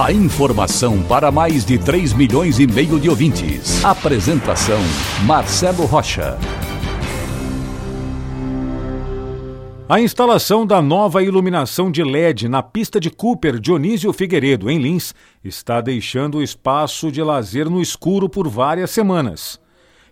A informação para mais de 3 milhões e meio de ouvintes. Apresentação Marcelo Rocha. A instalação da nova iluminação de LED na pista de Cooper Dionísio Figueiredo, em Lins, está deixando o espaço de lazer no escuro por várias semanas.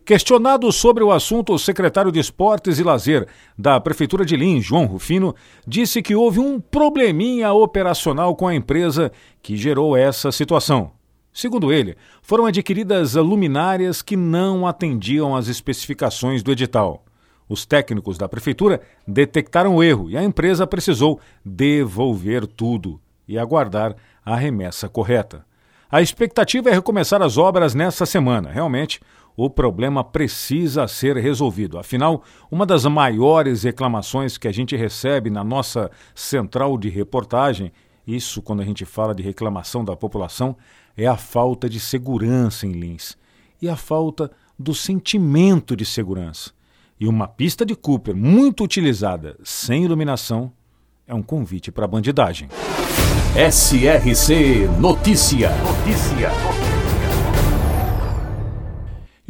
Questionado sobre o assunto, o secretário de Esportes e Lazer da Prefeitura de Lins, João Rufino, disse que houve um probleminha operacional com a empresa que gerou essa situação. Segundo ele, foram adquiridas luminárias que não atendiam às especificações do edital. Os técnicos da prefeitura detectaram o erro e a empresa precisou devolver tudo e aguardar a remessa correta. A expectativa é recomeçar as obras nesta semana. Realmente, o problema precisa ser resolvido. Afinal, uma das maiores reclamações que a gente recebe na nossa central de reportagem, isso quando a gente fala de reclamação da população, é a falta de segurança em Lins e a falta do sentimento de segurança. E uma pista de Cooper muito utilizada sem iluminação é um convite para a bandidagem. SRC Notícia. Notícia.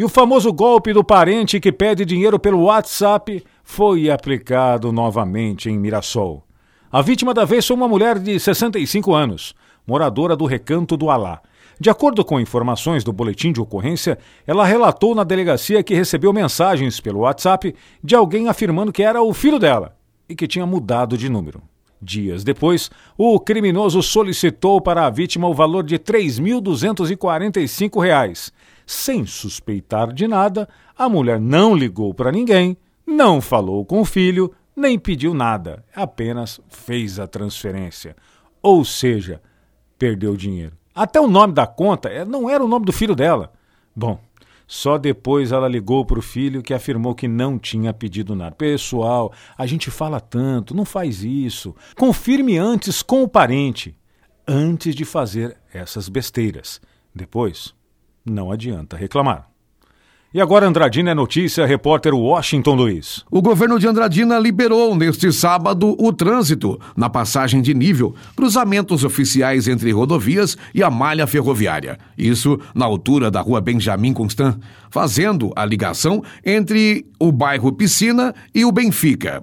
E o famoso golpe do parente que pede dinheiro pelo WhatsApp foi aplicado novamente em Mirassol. A vítima da vez foi uma mulher de 65 anos, moradora do Recanto do Alá. De acordo com informações do boletim de ocorrência, ela relatou na delegacia que recebeu mensagens pelo WhatsApp de alguém afirmando que era o filho dela e que tinha mudado de número. Dias depois, o criminoso solicitou para a vítima o valor de R$ 3.245 sem suspeitar de nada, a mulher não ligou para ninguém, não falou com o filho, nem pediu nada, apenas fez a transferência. Ou seja, perdeu dinheiro. Até o nome da conta é, não era o nome do filho dela. Bom, só depois ela ligou para o filho que afirmou que não tinha pedido nada. Pessoal, a gente fala tanto, não faz isso. Confirme antes com o parente, antes de fazer essas besteiras. Depois, não adianta reclamar. E agora Andradina é notícia, repórter Washington Luiz. O governo de Andradina liberou neste sábado o trânsito na passagem de nível, cruzamentos oficiais entre rodovias e a malha ferroviária. Isso na altura da rua Benjamin Constant, fazendo a ligação entre o bairro Piscina e o Benfica.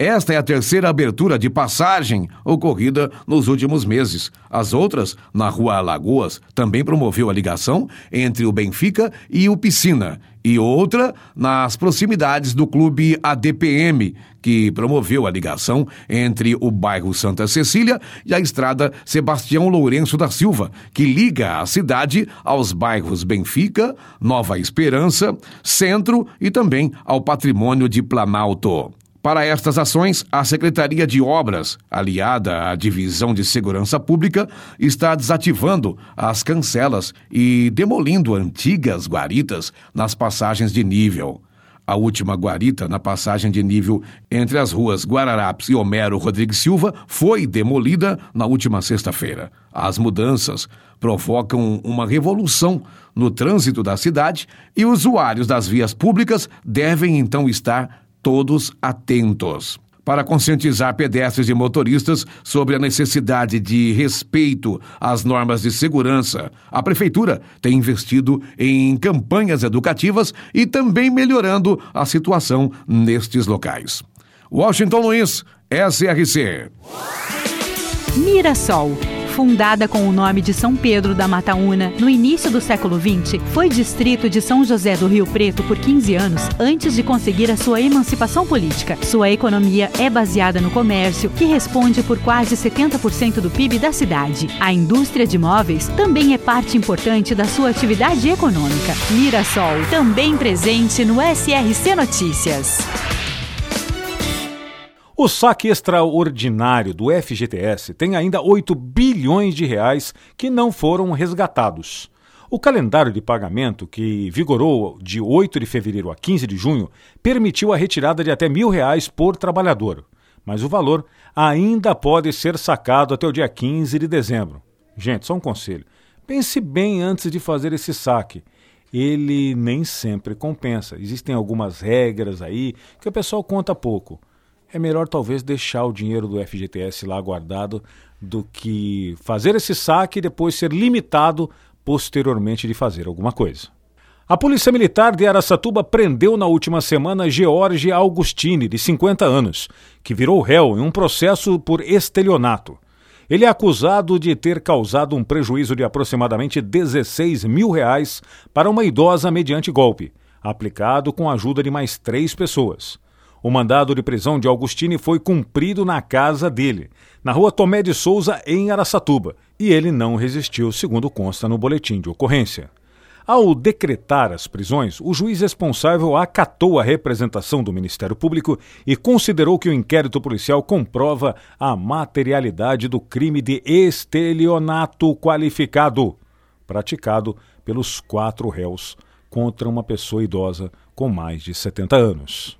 Esta é a terceira abertura de passagem ocorrida nos últimos meses. As outras, na Rua Alagoas, também promoveu a ligação entre o Benfica e o Piscina, e outra nas proximidades do clube ADPM, que promoveu a ligação entre o bairro Santa Cecília e a estrada Sebastião Lourenço da Silva, que liga a cidade aos bairros Benfica, Nova Esperança, Centro e também ao patrimônio de Planalto. Para estas ações, a Secretaria de Obras, aliada à Divisão de Segurança Pública, está desativando as cancelas e demolindo antigas guaritas nas passagens de nível. A última guarita na passagem de nível entre as ruas Guararapes e Homero Rodrigues Silva foi demolida na última sexta-feira. As mudanças provocam uma revolução no trânsito da cidade e usuários das vias públicas devem então estar todos atentos. Para conscientizar pedestres e motoristas sobre a necessidade de respeito às normas de segurança, a Prefeitura tem investido em campanhas educativas e também melhorando a situação nestes locais. Washington Luiz, SRC. Mirassol fundada com o nome de São Pedro da Mataúna no início do século XX, foi distrito de São José do Rio Preto por 15 anos antes de conseguir a sua emancipação política. Sua economia é baseada no comércio, que responde por quase 70% do PIB da cidade. A indústria de móveis também é parte importante da sua atividade econômica. Mirassol, também presente no SRC Notícias. O saque extraordinário do FGTS tem ainda 8 bilhões de reais que não foram resgatados. O calendário de pagamento, que vigorou de 8 de fevereiro a 15 de junho, permitiu a retirada de até mil reais por trabalhador, mas o valor ainda pode ser sacado até o dia 15 de dezembro. Gente, só um conselho: pense bem antes de fazer esse saque. Ele nem sempre compensa. Existem algumas regras aí que o pessoal conta pouco. É melhor talvez deixar o dinheiro do FGTS lá guardado do que fazer esse saque e depois ser limitado posteriormente de fazer alguma coisa. A Polícia Militar de Aracatuba prendeu na última semana George Augustini, de 50 anos, que virou réu em um processo por estelionato. Ele é acusado de ter causado um prejuízo de aproximadamente 16 mil reais para uma idosa mediante golpe, aplicado com a ajuda de mais três pessoas. O mandado de prisão de Augustini foi cumprido na casa dele, na rua Tomé de Souza, em Araçatuba, e ele não resistiu, segundo consta no boletim de ocorrência. Ao decretar as prisões, o juiz responsável acatou a representação do Ministério Público e considerou que o inquérito policial comprova a materialidade do crime de estelionato qualificado, praticado pelos quatro réus contra uma pessoa idosa com mais de 70 anos.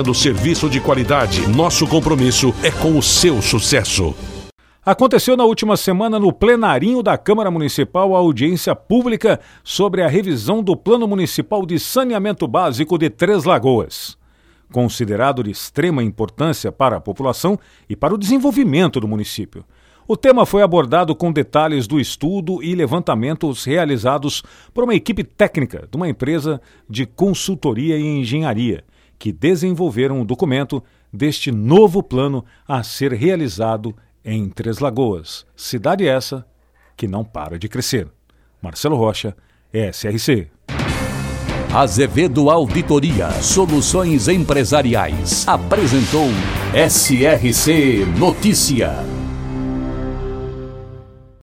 oferecendo serviço de qualidade. Nosso compromisso é com o seu sucesso. Aconteceu na última semana no plenarinho da Câmara Municipal a audiência pública sobre a revisão do Plano Municipal de Saneamento Básico de Três Lagoas. Considerado de extrema importância para a população e para o desenvolvimento do município. O tema foi abordado com detalhes do estudo e levantamentos realizados por uma equipe técnica de uma empresa de consultoria e engenharia, que desenvolveram o documento deste novo plano a ser realizado em Três Lagoas, cidade essa que não para de crescer. Marcelo Rocha, SRC. Azevedo Auditoria Soluções Empresariais apresentou SRC Notícia.